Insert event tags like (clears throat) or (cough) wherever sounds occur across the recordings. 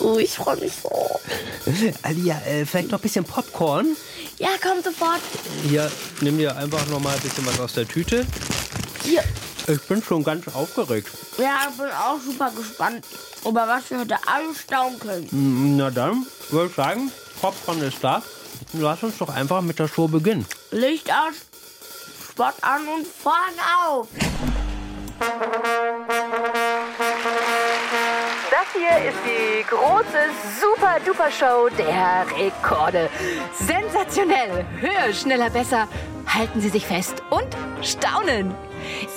Oh, ich freue mich so. (laughs) Alia, äh, vielleicht noch ein bisschen Popcorn? Ja, komm sofort. Hier, nimm dir einfach noch mal ein bisschen was aus der Tüte. Hier. Ich bin schon ganz aufgeregt. Ja, ich bin auch super gespannt, über was wir heute alles staunen können. Na dann, würde ich sagen, Popcorn ist da. Lass uns doch einfach mit der Show beginnen. Licht aus, Spot an und Vorhang auf. Hier ist die große Super-Duper-Show der Rekorde. Sensationell, höher, schneller, besser. Halten Sie sich fest und staunen.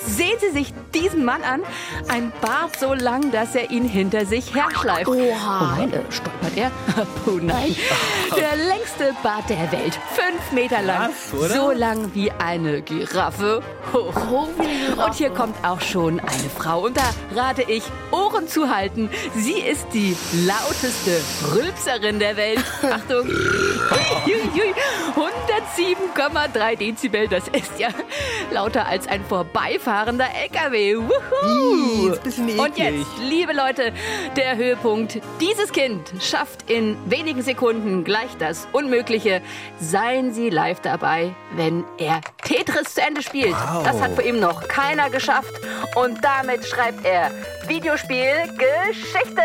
Sehen Sie sich diesen Mann an. Ein Bart so lang, dass er ihn hinter sich herschleift. Oha. Oh nein, äh, stolpert er? (laughs) Oh nein. Der längste Bart der Welt. Fünf Meter lang. Krass, oder? So lang wie eine Giraffe. Hoch. Oh, wie eine Giraffe. Und hier kommt auch schon eine Frau. Und da rate ich, Ohren zu halten. Sie ist die lauteste Rülpserin der Welt. (laughs) Achtung. Hui, hui, hui. 107,3 Dezibel. Das ist ja lauter als ein vorbeifahrender LKW. Wuhu. Und jetzt, liebe Leute, der Höhepunkt. Dieses Kind schafft in wenigen Sekunden gleich das Unmögliche. Seien Sie live dabei, wenn er Tetris zu Ende spielt. Wow. Das hat vor ihm noch keiner geschafft. Und damit schreibt er Videospiel Geschichte.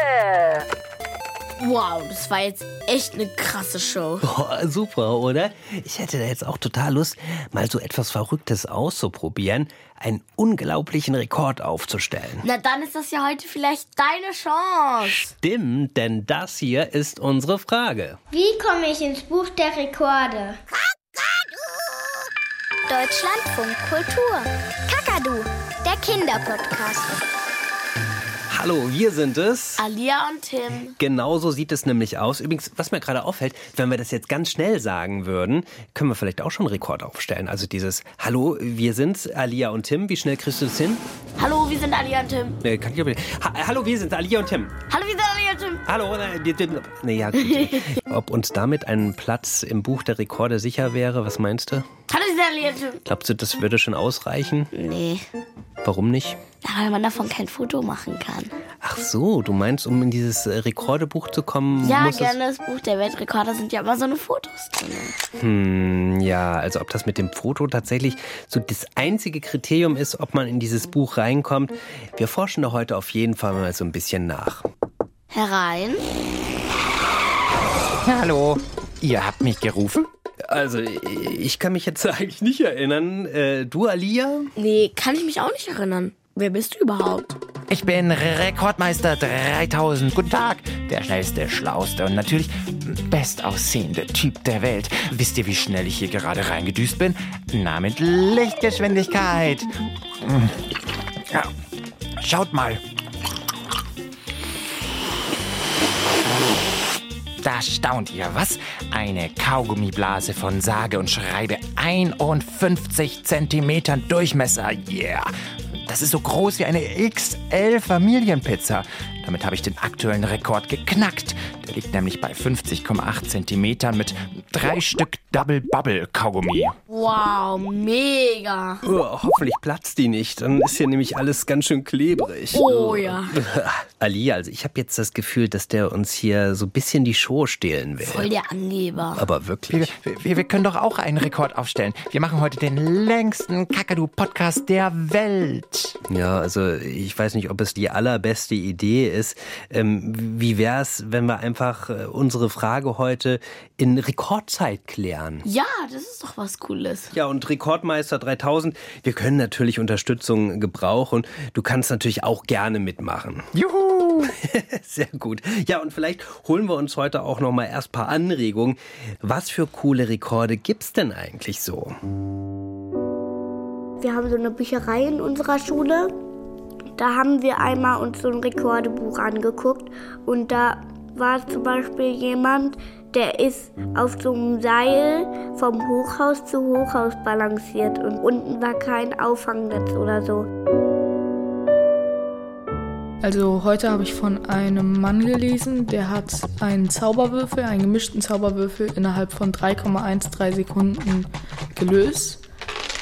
Wow, das war jetzt echt eine krasse Show. (laughs) Boah, super, oder? Ich hätte da jetzt auch total Lust, mal so etwas Verrücktes auszuprobieren, einen unglaublichen Rekord aufzustellen. Na, dann ist das ja heute vielleicht deine Chance. Stimmt, denn das hier ist unsere Frage. Wie komme ich ins Buch der Rekorde? Deutschlandfunk Kultur. Kakadu, der Kinderpodcast. Hallo, wir sind es. Alia und Tim. Genauso sieht es nämlich aus. Übrigens, was mir gerade auffällt, wenn wir das jetzt ganz schnell sagen würden, können wir vielleicht auch schon einen Rekord aufstellen. Also dieses Hallo, wir sind's, Alia und Tim. Wie schnell kriegst du das hin? Hallo, wir sind Alia und Tim. Nee, kann ich aber nicht. Ha Hallo, wir sind's, Alia und Tim. Hallo, wir sind Alia und Tim. Hallo, äh, die- die- nee, ja, gut. (laughs) Ob uns damit ein Platz im Buch der Rekorde sicher wäre, was meinst du? Hallo, wir sind Alia und Tim. Glaubst du, das würde schon ausreichen? Nee. Warum nicht? Weil man davon kein Foto machen kann. Ach so, du meinst, um in dieses äh, Rekordebuch zu kommen, Ja, muss gerne. Das Buch der Weltrekorde sind ja immer so eine Fotos drin. Hm, ja, also ob das mit dem Foto tatsächlich so das einzige Kriterium ist, ob man in dieses Buch reinkommt. Wir forschen da heute auf jeden Fall mal so ein bisschen nach. Herein. Hallo, ihr habt mich gerufen? Also, ich kann mich jetzt (laughs) eigentlich nicht erinnern. Äh, du, Alia? Nee, kann ich mich auch nicht erinnern. Wer bist du überhaupt? Ich bin Rekordmeister 3000. Guten Tag. Der schnellste, schlauste und natürlich bestaussehende Typ der Welt. Wisst ihr, wie schnell ich hier gerade reingedüst bin? Na, mit Lichtgeschwindigkeit. Ja. Schaut mal. Da staunt ihr, was? Eine Kaugummiblase von sage und schreibe 51 Zentimetern Durchmesser. Yeah! Das ist so groß wie eine XL Familienpizza. Damit habe ich den aktuellen Rekord geknackt. Der liegt nämlich bei 50,8 Zentimetern mit drei Stück Double Bubble Kaugummi. Wow, mega. Oh, hoffentlich platzt die nicht. Dann ist hier nämlich alles ganz schön klebrig. Oh ja. (laughs) Ali, also ich habe jetzt das Gefühl, dass der uns hier so ein bisschen die Show stehlen will. Voll der Angeber. Aber Wir, wirklich. wir, wir können doch auch einen Rekord aufstellen. Wir machen heute den längsten Kakadu-Podcast der Welt. Ja, also ich weiß nicht, ob es die allerbeste Idee ist. Ähm, wie wär's, wenn wir einfach äh, unsere Frage heute in Rekordzeit klären? Ja, das ist doch was Cooles. Ja, und Rekordmeister 3000, wir können natürlich Unterstützung gebrauchen. Du kannst natürlich auch gerne mitmachen. (laughs) Juhu! Sehr gut. Ja, und vielleicht holen wir uns heute auch noch mal erst ein paar Anregungen. Was für coole Rekorde gibt's denn eigentlich so? Wir haben so eine Bücherei in unserer Schule. Da haben wir einmal uns so ein Rekordebuch angeguckt und da war zum Beispiel jemand, der ist auf so einem Seil vom Hochhaus zu Hochhaus balanciert und unten war kein Auffangnetz oder so. Also heute habe ich von einem Mann gelesen, der hat einen Zauberwürfel, einen gemischten Zauberwürfel innerhalb von 3,13 Sekunden gelöst.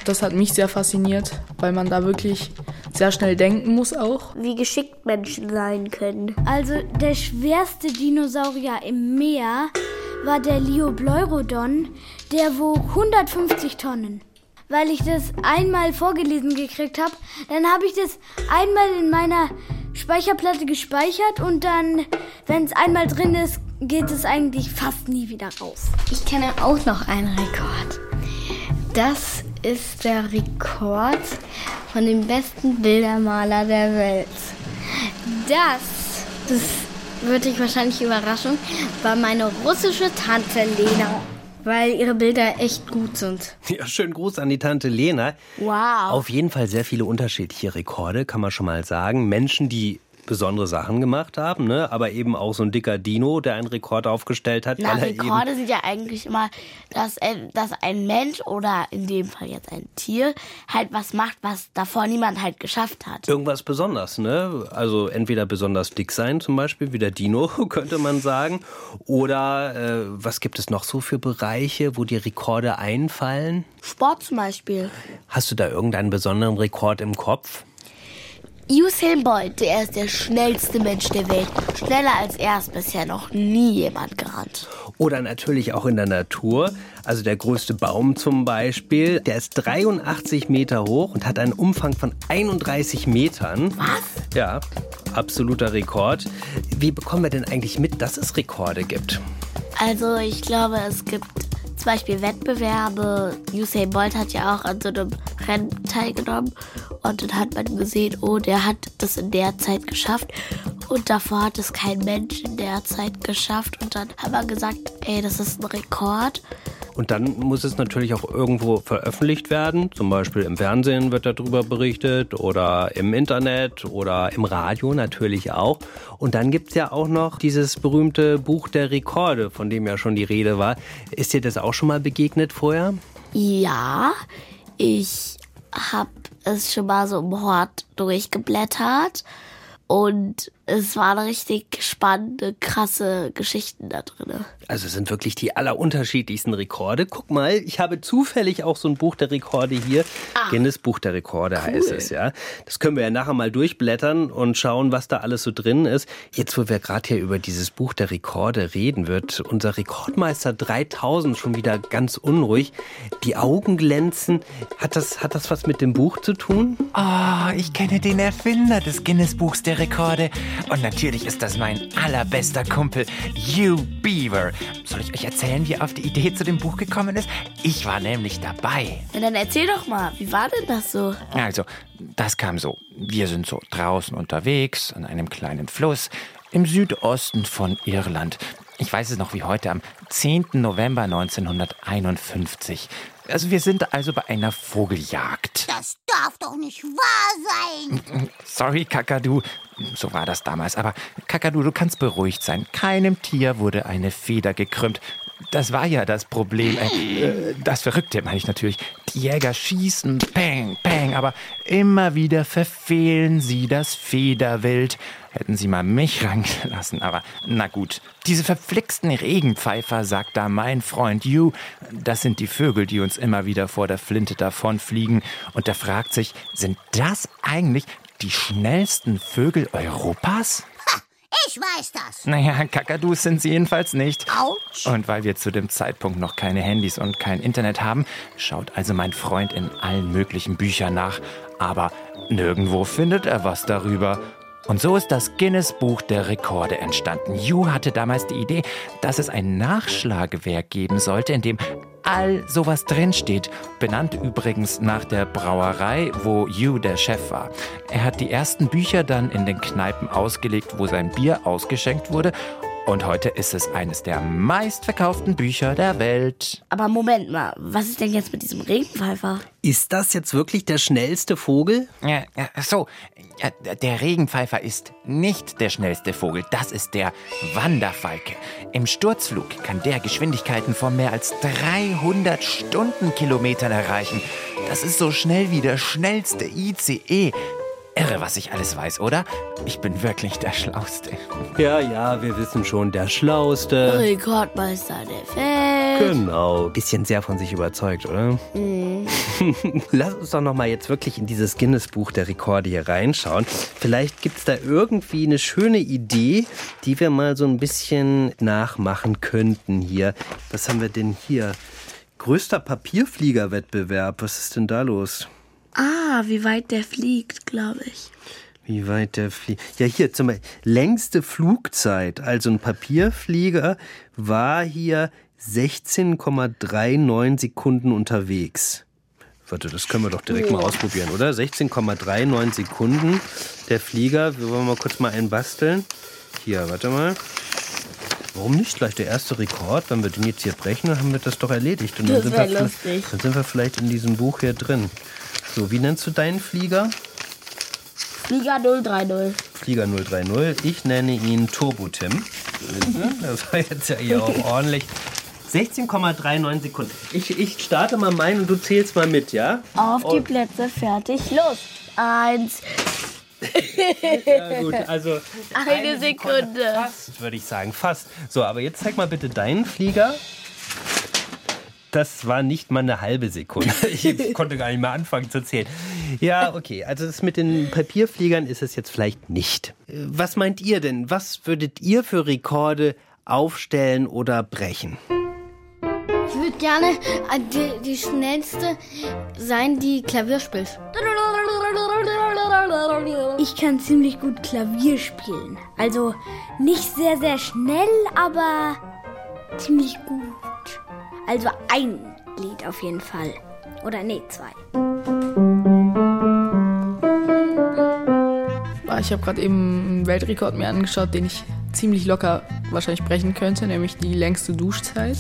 Das hat mich sehr fasziniert, weil man da wirklich sehr schnell denken muss auch. Wie geschickt Menschen sein können. Also der schwerste Dinosaurier im Meer war der Liobleurodon, der wog 150 Tonnen. Weil ich das einmal vorgelesen gekriegt habe, dann habe ich das einmal in meiner Speicherplatte gespeichert und dann, wenn es einmal drin ist, geht es eigentlich fast nie wieder raus. Ich kenne auch noch einen Rekord. Das ist der Rekord von dem besten Bildermaler der Welt. Das, das würde dich wahrscheinlich überraschen, war meine russische Tante Lena. Weil ihre Bilder echt gut sind. (laughs) Ja, schönen Gruß an die Tante Lena. Wow. Auf jeden Fall sehr viele unterschiedliche Rekorde, kann man schon mal sagen. Menschen, die besondere Sachen gemacht haben, ne? aber eben auch so ein dicker Dino, der einen Rekord aufgestellt hat. Na, Rekorde sind ja eigentlich immer, dass, äh, dass ein Mensch oder in dem Fall jetzt ein Tier halt was macht, was davor niemand halt geschafft hat. irgendwas besonders, ne? Also entweder besonders dick sein, zum Beispiel, wie der Dino, (laughs) könnte man sagen. Oder äh, was gibt es noch so für Bereiche, wo die Rekorde einfallen? Sport zum Beispiel. Hast du da irgendeinen besonderen Rekord im Kopf? Usain Bolt, der ist der schnellste Mensch der Welt. Schneller als er ist bisher noch nie jemand gerannt. Oder natürlich auch in der Natur. Also der größte Baum zum Beispiel, der ist 83 Meter hoch und hat einen Umfang von 31 Metern. Was? Ja, absoluter Rekord. Wie bekommen wir denn eigentlich mit, dass es Rekorde gibt? Also ich glaube, es gibt zum Beispiel Wettbewerbe. Usain Bolt hat ja auch an so einem Rennen teilgenommen und dann hat man gesehen, oh, der hat das in der Zeit geschafft und davor hat es kein Mensch in der Zeit geschafft und dann haben wir gesagt, ey, das ist ein Rekord. Und dann muss es natürlich auch irgendwo veröffentlicht werden. Zum Beispiel im Fernsehen wird darüber berichtet oder im Internet oder im Radio natürlich auch. Und dann gibt es ja auch noch dieses berühmte Buch der Rekorde, von dem ja schon die Rede war. Ist dir das auch schon mal begegnet vorher? Ja, ich habe es schon mal so im Hort durchgeblättert und es waren richtig spannende, krasse Geschichten da drin. Also es sind wirklich die allerunterschiedlichsten Rekorde. Guck mal, ich habe zufällig auch so ein Buch der Rekorde hier. Guinness Buch der Rekorde heißt es, ja. Das können wir ja nachher mal durchblättern und schauen, was da alles so drin ist. Jetzt, wo wir gerade hier über dieses Buch der Rekorde reden, wird unser Rekordmeister 3000 schon wieder ganz unruhig. Die Augen glänzen. Hat das, hat das was mit dem Buch zu tun? Oh, ich kenne den Erfinder des Guinness-Buchs der Rekorde. Und natürlich ist das mein allerbester Kumpel, Hugh Beaver. Soll ich euch erzählen, wie er auf die Idee zu dem Buch gekommen ist? Ich war nämlich dabei. Ja, dann erzähl doch mal, wie war denn das so? Also, das kam so. Wir sind so draußen unterwegs an einem kleinen Fluss im Südosten von Irland. Ich weiß es noch wie heute, am 10. November 1951. Also wir sind also bei einer Vogeljagd. Das darf doch nicht wahr sein. Sorry, Kakadu. So war das damals. Aber Kakadu, du kannst beruhigt sein. Keinem Tier wurde eine Feder gekrümmt. Das war ja das Problem. Äh, das Verrückte meine ich natürlich. Die Jäger schießen, peng, peng, aber immer wieder verfehlen sie das Federwild. Hätten sie mal mich (laughs) rangelassen, aber na gut. Diese verflixten Regenpfeifer, sagt da mein Freund Hugh, das sind die Vögel, die uns immer wieder vor der Flinte davonfliegen. Und er fragt sich, sind das eigentlich die schnellsten Vögel Europas? Ich weiß das. Naja, Kakadus sind sie jedenfalls nicht. Autsch. Und weil wir zu dem Zeitpunkt noch keine Handys und kein Internet haben, schaut also mein Freund in allen möglichen Büchern nach. Aber nirgendwo findet er was darüber. Und so ist das Guinness Buch der Rekorde entstanden. Hugh hatte damals die Idee, dass es ein Nachschlagewerk geben sollte, in dem all sowas drinsteht. Benannt übrigens nach der Brauerei, wo Hugh der Chef war. Er hat die ersten Bücher dann in den Kneipen ausgelegt, wo sein Bier ausgeschenkt wurde. Und heute ist es eines der meistverkauften Bücher der Welt. Aber Moment mal, was ist denn jetzt mit diesem Regenpfeifer? Ist das jetzt wirklich der schnellste Vogel? Ja, ja, so, ja, der Regenpfeifer ist nicht der schnellste Vogel, das ist der Wanderfalke. Im Sturzflug kann der Geschwindigkeiten von mehr als 300 Stundenkilometern erreichen. Das ist so schnell wie der schnellste ICE. Irre, was ich alles weiß, oder? Ich bin wirklich der Schlauste. Ja, ja, wir wissen schon, der Schlauste. Rekordmeister der Welt. Genau. Bisschen sehr von sich überzeugt, oder? Mhm. (laughs) Lass uns doch noch mal jetzt wirklich in dieses Guinness-Buch der Rekorde hier reinschauen. Vielleicht gibt es da irgendwie eine schöne Idee, die wir mal so ein bisschen nachmachen könnten hier. Was haben wir denn hier? Größter Papierfliegerwettbewerb. Was ist denn da los? Ah, wie weit der fliegt, glaube ich. Wie weit der fliegt? Ja, hier zum Beispiel längste Flugzeit. Also ein Papierflieger war hier 16,39 Sekunden unterwegs. Warte, das können wir doch direkt mal ausprobieren, oder? 16,39 Sekunden. Der Flieger, wir wollen mal kurz mal einen basteln. Hier, warte mal. Warum nicht gleich der erste Rekord? Wenn wir den jetzt hier brechen, dann haben wir das doch erledigt. Und dann Das sind wir, lustig. Dann sind wir vielleicht in diesem Buch hier drin. So, wie nennst du deinen Flieger? Flieger 030. Flieger 030. Ich nenne ihn Turbo Tim. (laughs) Das war jetzt ja hier auch ordentlich. 16,39 Sekunden. Ich, ich starte mal meinen und du zählst mal mit, ja? Auf die Plätze, fertig, los. Eins, Ja, gut, also eine Sekunde. fast, würde ich sagen, fast. So, aber jetzt zeig mal bitte deinen Flieger. Das war nicht mal eine halbe Sekunde. (laughs) Ich konnte gar nicht mehr anfangen zu zählen. Ja, okay. Also das mit den Papierfliegern ist es jetzt vielleicht nicht. Was meint ihr denn? Was würdet ihr für Rekorde aufstellen oder brechen? Ich würde gerne äh, die, die schnellste sein, die Klavier spielt. Ich kann ziemlich gut Klavier spielen. Also nicht sehr, sehr schnell, aber ziemlich gut. Also ein Lied auf jeden Fall. Oder nee, zwei. Ah, Ich habe gerade eben einen Weltrekord mir angeschaut, den ich ziemlich locker wahrscheinlich brechen könnte, nämlich die längste Duschzeit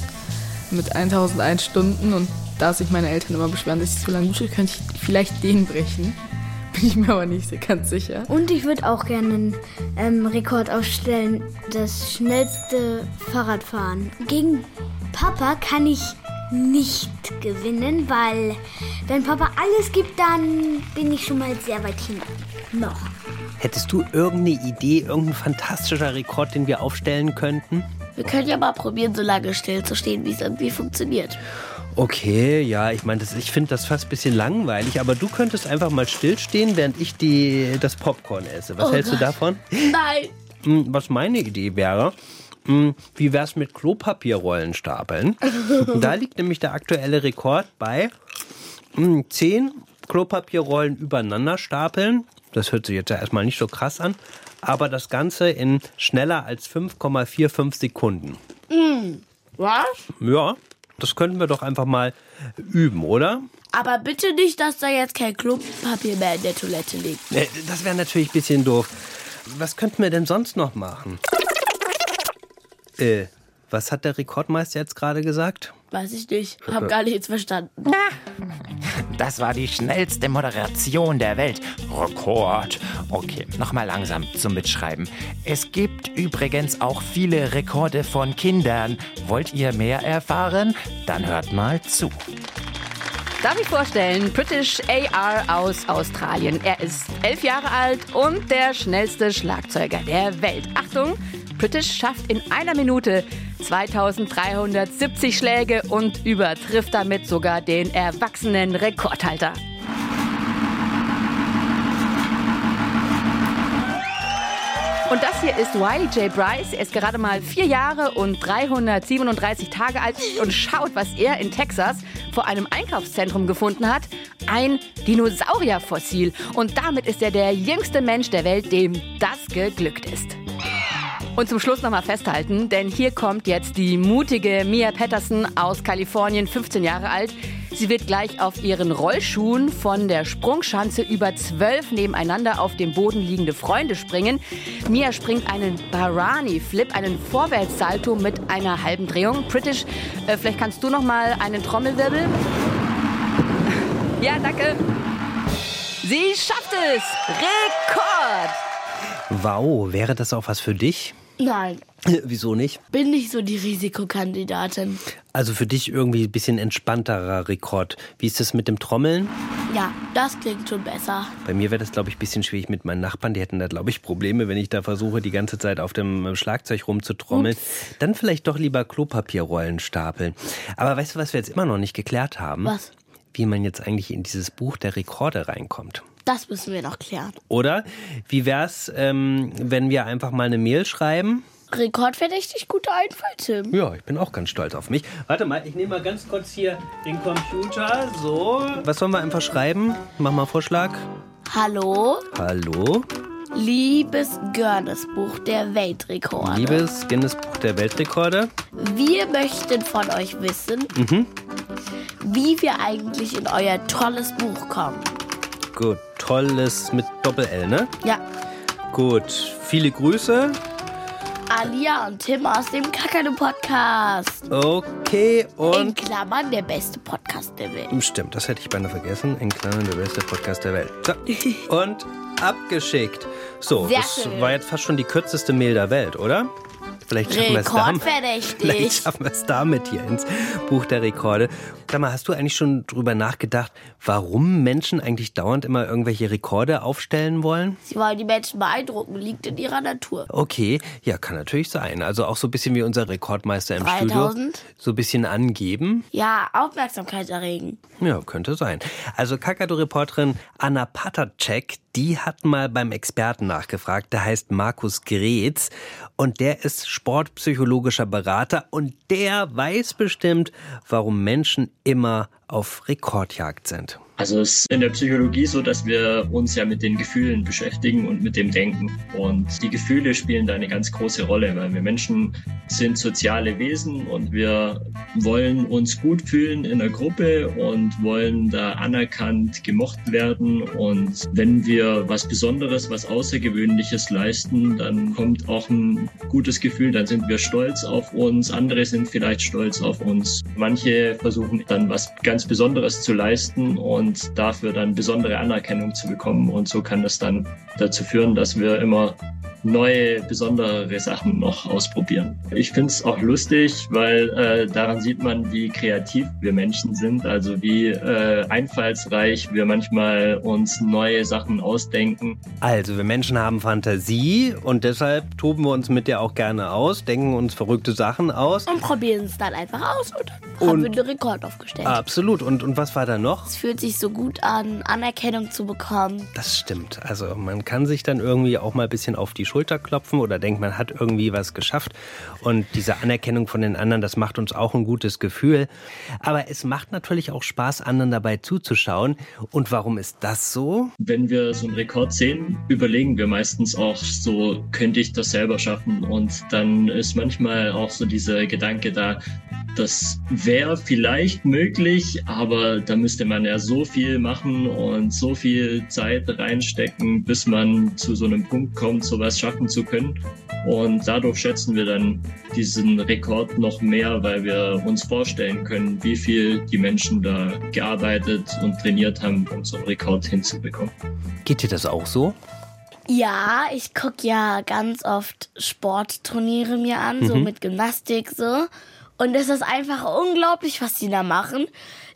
mit 1001 Stunden. Und da sich meine Eltern immer beschweren, dass ich zu lange dusche, könnte ich vielleicht den brechen. (laughs) Bin ich mir aber nicht so ganz sicher. Und ich würde auch gerne einen ähm, Rekord aufstellen. Das schnellste Fahrradfahren. Gegen Papa kann ich nicht gewinnen, weil wenn Papa alles gibt, dann bin ich schon mal sehr weit hinten. Noch. Hättest du irgendeine Idee, irgendein fantastischer Rekord, den wir aufstellen könnten? Wir können ja mal probieren, so lange still zu stehen, wie es irgendwie funktioniert. Okay, ja, ich meine, das- ich finde das fast ein bisschen langweilig, aber du könntest einfach mal stillstehen, während ich die, das Popcorn esse. Was Oh hältst du Gott. davon? Nein! Hm, Was meine Idee wäre, wie wär's mit Klopapierrollen stapeln? (laughs) da liegt nämlich der aktuelle Rekord bei hm, 10 Klopapierrollen übereinander stapeln. Das hört sich jetzt ja erstmal nicht so krass an, aber das Ganze in schneller als 5,45 Sekunden. Was? Ja, das könnten wir doch einfach mal üben, oder? Aber bitte nicht, dass da jetzt kein Klopapier mehr in der Toilette liegt. Äh, Das wäre natürlich ein bisschen doof. Was könnten wir denn sonst noch machen? Äh, was hat der Rekordmeister jetzt gerade gesagt? Weiß ich nicht. Hab gar nichts verstanden. (laughs) Das war die schnellste Moderation der Welt. Rekord. Okay, nochmal langsam zum Mitschreiben. Es gibt übrigens auch viele Rekorde von Kindern. Wollt ihr mehr erfahren? Dann hört mal zu. Darf ich vorstellen, British AR aus Australien. Er ist elf Jahre alt und der schnellste Schlagzeuger der Welt. Achtung, British schafft in einer Minute 2370 Schläge und übertrifft damit sogar den erwachsenen Rekordhalter. Und das hier ist Wiley J. Bryce. Er ist gerade mal vier Jahre und 337 Tage alt und schaut, was er in Texas vor einem Einkaufszentrum gefunden hat. Ein Dinosaurierfossil. Und damit ist er der jüngste Mensch der Welt, dem das geglückt ist. Und zum Schluss nochmal festhalten, denn hier kommt jetzt die mutige Mia Patterson aus Kalifornien, 15 Jahre alt. Sie wird gleich auf ihren Rollschuhen von der Sprungschanze über zwölf nebeneinander auf dem Boden liegende Freunde springen. Mia springt einen Barani-Flip, einen Vorwärtssalto mit einer halben Drehung. British, äh, vielleicht kannst du nochmal einen Trommelwirbel? Ja, danke. Sie schafft es! Rekord! Wow, wäre das auch was für dich? Nein, Wieso nicht? bin nicht so die Risikokandidatin. Also für dich irgendwie ein bisschen entspannterer Rekord. Wie ist das mit dem Trommeln? Ja, das klingt schon besser. Bei mir wäre das, glaube ich, ein bisschen schwierig mit meinen Nachbarn. Die hätten da, glaube ich, Probleme, wenn ich da versuche, die ganze Zeit auf dem Schlagzeug rumzutrommeln. Ups. Dann vielleicht doch lieber Klopapierrollen stapeln. Aber weißt du, was wir jetzt immer noch nicht geklärt haben? Was? Wie man jetzt eigentlich in dieses Buch der Rekorde reinkommt. Das müssen wir noch klären. Oder wie wär's, ähm, wenn wir einfach mal eine Mail schreiben? Rekordverdächtig guter Einfall, Tim. Ja, ich bin auch ganz stolz auf mich. Warte mal, ich nehme mal ganz kurz hier den Computer. So. Was sollen wir einfach schreiben? Mach mal Vorschlag. Hallo? Hallo? Liebes Guinness-Buch der Weltrekorde. Liebes Guinness-Buch der Weltrekorde. Wir möchten von euch wissen, Mhm. wie wir eigentlich in euer tolles Buch kommen. Gut, tolles mit Doppel-L, ne? Ja, Gut, viele Grüße. Alia und Tim aus dem Kakadu-Podcast. Okay, In und. Klammern der beste Podcast der Welt. Stimmt, das hätte ich beinahe vergessen. In Klammern der beste Podcast der Welt. So. (laughs) Und abgeschickt. So, Sehr das schön. war jetzt fast schon die kürzeste Mail der Welt, oder? Vielleicht schaffen wir es damit. Vielleicht schaffen wir es damit hier ins Buch der Rekorde. Sag mal, hast du eigentlich schon drüber nachgedacht, warum Menschen eigentlich dauernd immer irgendwelche Rekorde aufstellen wollen? Sie wollen die Menschen beeindrucken, liegt in ihrer Natur. Okay, ja, kann natürlich sein. Also auch so ein bisschen wie unser Rekordmeister im 3000? Studio. So ein bisschen angeben. Ja, Aufmerksamkeit erregen. Ja, könnte sein. Also Kakadu-Reporterin Anna Patacek, die hat mal beim Experten nachgefragt. Der heißt Markus Gretz und der ist sportpsychologischer Berater und der weiß bestimmt, warum Menschen immer auf Rekordjagd sind. Also es ist in der Psychologie so, dass wir uns ja mit den Gefühlen beschäftigen und mit dem Denken. Und die Gefühle spielen da eine ganz große Rolle, weil wir Menschen sind soziale Wesen und wir wollen uns gut fühlen in der Gruppe und wollen da anerkannt, gemocht werden. Und wenn wir was Besonderes, was Außergewöhnliches leisten, dann kommt auch ein gutes Gefühl, dann sind wir stolz auf uns, andere sind vielleicht stolz auf uns. Manche versuchen dann was ganz Besonderes zu leisten und dafür dann besondere Anerkennung zu bekommen. Und so kann das dann dazu führen, dass wir immer neue, besondere Sachen noch ausprobieren. Ich finde es auch lustig, weil äh, daran sieht man, wie kreativ wir Menschen sind, also wie äh, einfallsreich wir manchmal uns neue Sachen ausdenken. Also, wir Menschen haben Fantasie und deshalb toben wir uns mit der auch gerne aus, denken uns verrückte Sachen aus. Und probieren es dann einfach aus und dann haben wir einen Rekord aufgestellt. Absolut. Und, und was war da noch? Es fühlt sich so gut an, Anerkennung zu bekommen. Das stimmt. Also man kann sich dann irgendwie auch mal ein bisschen auf die Schulter klopfen oder denkt, man hat irgendwie was geschafft. Und diese Anerkennung von den anderen, das macht uns auch ein gutes Gefühl. Aber es macht natürlich auch Spaß, anderen dabei zuzuschauen. Und warum ist das so? Wenn wir so einen Rekord sehen, überlegen wir meistens auch so, könnte ich das selber schaffen? Und dann ist manchmal auch so dieser Gedanke da, das wäre vielleicht möglich, aber da müsste man ja so viel machen und so viel Zeit reinstecken, bis man zu so einem Punkt kommt, sowas schaffen zu können. Und dadurch schätzen wir dann diesen Rekord noch mehr, weil wir uns vorstellen können, wie viel die Menschen da gearbeitet und trainiert haben, um so einen Rekord hinzubekommen. Geht dir das auch so? Ja, ich gucke ja ganz oft Sportturniere mir an, so Mhm. mit Gymnastik so. Und es ist einfach unglaublich, was die da machen.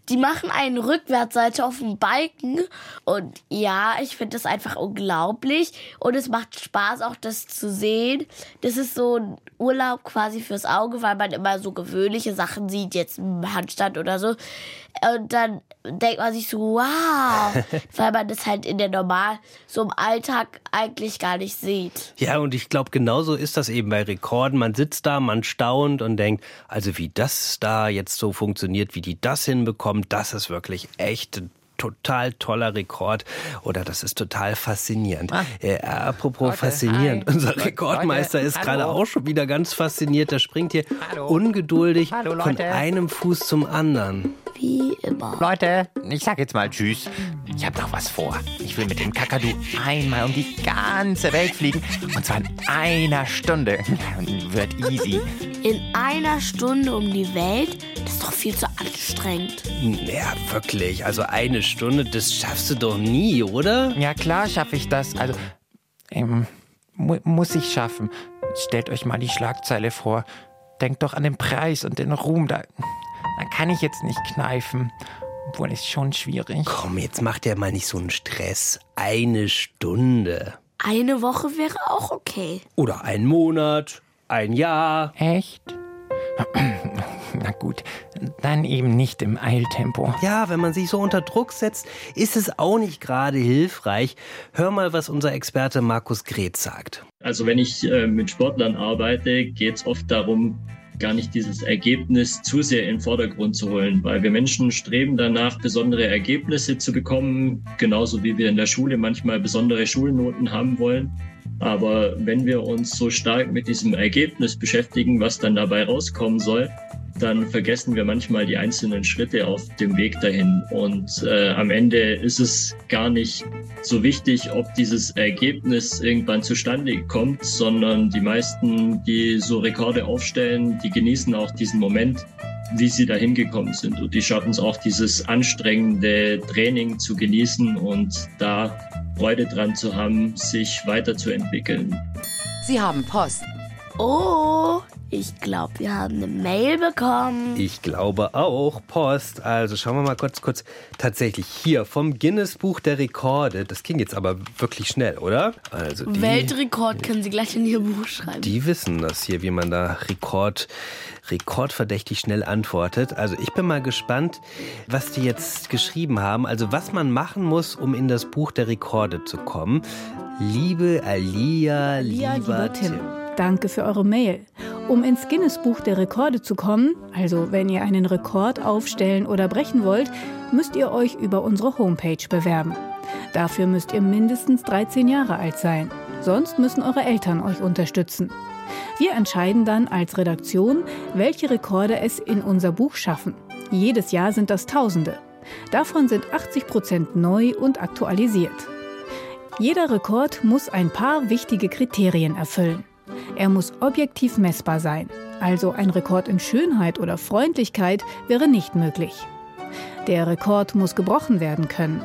Die machen eine Rückwärtsseite auf dem Balken. Und ja, ich finde das einfach unglaublich. Und es macht Spaß, auch das zu sehen. Das ist so ein Urlaub quasi fürs Auge, weil man immer so gewöhnliche Sachen sieht, jetzt im Handstand oder so. Und dann denkt man sich so, wow, (laughs) weil man das halt in der Normal, so im Alltag eigentlich gar nicht sieht. Ja, und ich glaube, genauso ist das eben bei Rekorden. Man sitzt da, man staunt und denkt, also wie das da jetzt so funktioniert, wie die das hinbekommen, das ist wirklich echt ein total toller Rekord oder das ist total faszinierend. Äh, apropos Leute, faszinierend, hi. unser Rekordmeister Leute, ist gerade auch schon wieder ganz fasziniert. Der springt hier Hallo. ungeduldig Hallo, von einem Fuß zum anderen. Wie immer. Leute, ich sag jetzt mal Tschüss. Ich habe noch was vor. Ich will mit dem Kakadu einmal um die ganze Welt fliegen. Und zwar in einer Stunde. (laughs) Wird easy. In einer Stunde um die Welt, das ist doch viel zu anstrengend. Ja, wirklich. Also eine Stunde, das schaffst du doch nie, oder? Ja, klar schaffe ich das. Also, ähm, mu muss ich schaffen. Stellt euch mal die Schlagzeile vor. Denkt doch an den Preis und den Ruhm. Da, da kann ich jetzt nicht kneifen. Obwohl ist schon schwierig. Komm, jetzt macht er mal nicht so einen Stress. Eine Stunde. Eine Woche wäre auch okay. Oder ein Monat, ein Jahr. Echt? (clears throat) Na gut, dann eben nicht im Eiltempo. Ja, wenn man sich so unter Druck setzt, ist es auch nicht gerade hilfreich. Hör mal, was unser Experte Markus Gret sagt. Also wenn ich äh, mit Sportlern arbeite, geht es oft darum, gar nicht dieses Ergebnis zu sehr in den Vordergrund zu holen, weil wir Menschen streben danach, besondere Ergebnisse zu bekommen, genauso wie wir in der Schule manchmal besondere Schulnoten haben wollen. Aber wenn wir uns so stark mit diesem Ergebnis beschäftigen, was dann dabei rauskommen soll, dann vergessen wir manchmal die einzelnen Schritte auf dem Weg dahin. Und äh, am Ende ist es gar nicht so wichtig, ob dieses Ergebnis irgendwann zustande kommt, sondern die meisten, die so Rekorde aufstellen, die genießen auch diesen Moment, wie sie dahin gekommen sind. Und die schaffen es auch, dieses anstrengende Training zu genießen und da Freude dran zu haben, sich weiterzuentwickeln. Sie haben Post. Oh, ich glaube, wir haben eine Mail bekommen. Ich glaube auch Post. Also schauen wir mal kurz, kurz. Tatsächlich hier vom Guinness Buch der Rekorde. Das ging jetzt aber wirklich schnell, oder? Also die, Weltrekord können Sie gleich in Ihr Buch schreiben. Die wissen das hier, wie man da Rekord, rekordverdächtig schnell antwortet. Also ich bin mal gespannt, was die jetzt geschrieben haben. Also was man machen muss, um in das Buch der Rekorde zu kommen. Liebe Alia, lieber, lieber Tim. Tim. Danke für eure Mail. Um ins Guinness-Buch der Rekorde zu kommen, also wenn ihr einen Rekord aufstellen oder brechen wollt, müsst ihr euch über unsere Homepage bewerben. Dafür müsst ihr mindestens 13 Jahre alt sein. Sonst müssen eure Eltern euch unterstützen. Wir entscheiden dann als Redaktion, welche Rekorde es in unser Buch schaffen. Jedes Jahr sind das Tausende. Davon sind 80 Prozent neu und aktualisiert. Jeder Rekord muss ein paar wichtige Kriterien erfüllen. Er muss objektiv messbar sein, also ein Rekord in Schönheit oder Freundlichkeit wäre nicht möglich. Der Rekord muss gebrochen werden können.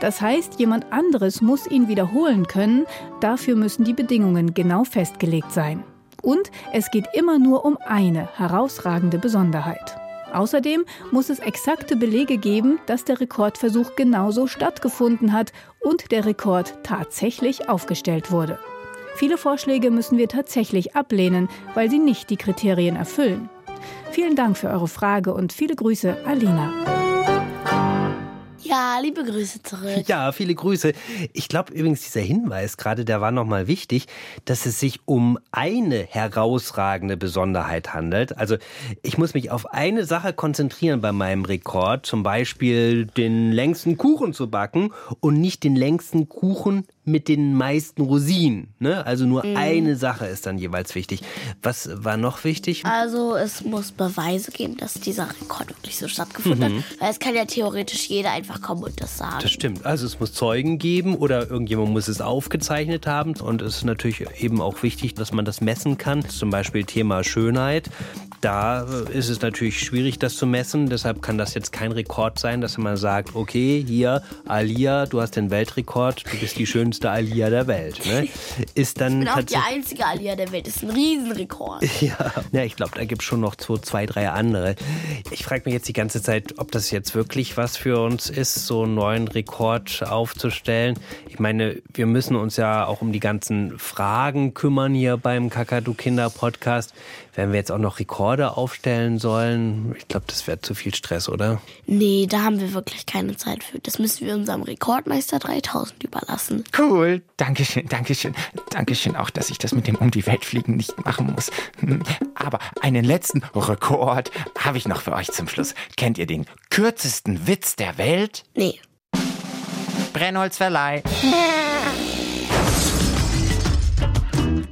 Das heißt, jemand anderes muss ihn wiederholen können, dafür müssen die Bedingungen genau festgelegt sein. Und es geht immer nur um eine herausragende Besonderheit. Außerdem muss es exakte Belege geben, dass der Rekordversuch genauso stattgefunden hat und der Rekord tatsächlich aufgestellt wurde. Viele Vorschläge müssen wir tatsächlich ablehnen, weil sie nicht die Kriterien erfüllen. Vielen Dank für eure Frage und viele Grüße, Alina. Ja, liebe Grüße zurück. Ja, viele Grüße. Ich glaube übrigens, dieser Hinweis gerade, der war nochmal wichtig, dass es sich um eine herausragende Besonderheit handelt. Also ich muss mich auf eine Sache konzentrieren bei meinem Rekord, zum Beispiel den längsten Kuchen zu backen und nicht den längsten Kuchen mit den meisten Rosinen. Ne? Also nur Mhm. eine Sache ist dann jeweils wichtig. Was war noch wichtig? Also es muss Beweise geben, dass dieser Rekord wirklich so stattgefunden Mhm. hat. Weil es kann ja theoretisch jeder einfach kommen und das sagen. Das stimmt. Also es muss Zeugen geben oder irgendjemand muss es aufgezeichnet haben. Und es ist natürlich eben auch wichtig, dass man das messen kann. Zum Beispiel Thema Schönheit. Da ist es natürlich schwierig, das zu messen. Deshalb kann das jetzt kein Rekord sein, dass man sagt, okay, hier, Alia, du hast den Weltrekord, du bist die schönste Alia der Welt. Ne? (laughs) Ist dann Ich bin auch die einzige Alia der Welt. Das ist ein Riesenrekord. (laughs) ja, ja ich glaube, da gibt es schon noch so zwei, drei andere. Ich frage mich jetzt die ganze Zeit, ob das jetzt wirklich was für uns ist, so einen neuen Rekord aufzustellen. Ich meine, wir müssen uns ja auch um die ganzen Fragen kümmern hier beim Kakadu Kinder Podcast. Wenn wir jetzt auch noch Rekorde aufstellen sollen, ich glaube, das wäre zu viel Stress, oder? Nee, da haben wir wirklich keine Zeit für. Das müssen wir unserem Rekordmeister 3000 überlassen. Cool. Dankeschön, Dankeschön. Dankeschön auch, dass ich das mit dem Um die Welt fliegen nicht machen muss. Hm, Aber einen letzten Rekord habe ich noch für euch zum Schluss. Kennt ihr den kürzesten Witz der Welt? Nee. Brennholzverleih. (laughs)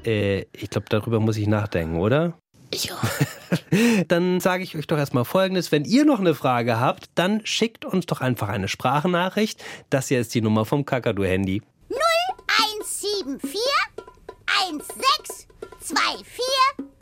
Äh, ich glaube, darüber muss ich nachdenken, oder? Ja. (laughs) Dann sage ich euch doch erstmal Folgendes. Wenn ihr noch eine Frage habt, dann schickt uns doch einfach eine Sprachnachricht. Das hier ist die Nummer vom Kakadu-Handy. 0174 16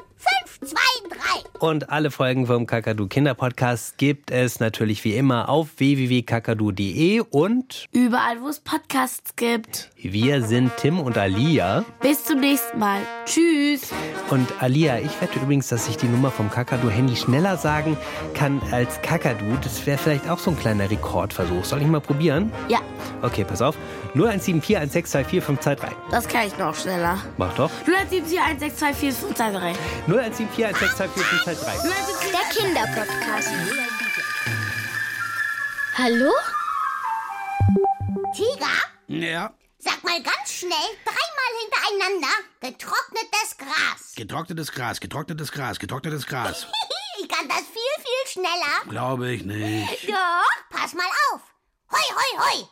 24 523. Und alle Folgen vom Kakadu Kinderpodcast gibt es natürlich wie immer auf www.kakadu.de und Überall, wo es Podcasts gibt. wir sind Tim und Alia. Bis zum nächsten Mal. Tschüss. Und Alia, ich wette übrigens, dass ich die Nummer vom Kakadu-Handy schneller sagen kann als Kakadu. Das wäre vielleicht auch so ein kleiner Rekordversuch. Soll ich mal probieren? Ja, Okay, pass auf. 0174 1624 523. das kann ich noch schneller. Mach doch. 0174 162 4523. 0174 1624 523. Der Kinderpodcast. Hallo? Tiger, Ja, sag mal ganz schnell, dreimal hintereinander, getrocknetes Gras. getrocknetes Gras, getrocknetes Gras, getrocknetes Gras. (laughs) Ich kann das viel, viel schneller. Glaube ich nicht. Doch, pass mal auf. Hoi, hoi, hoi.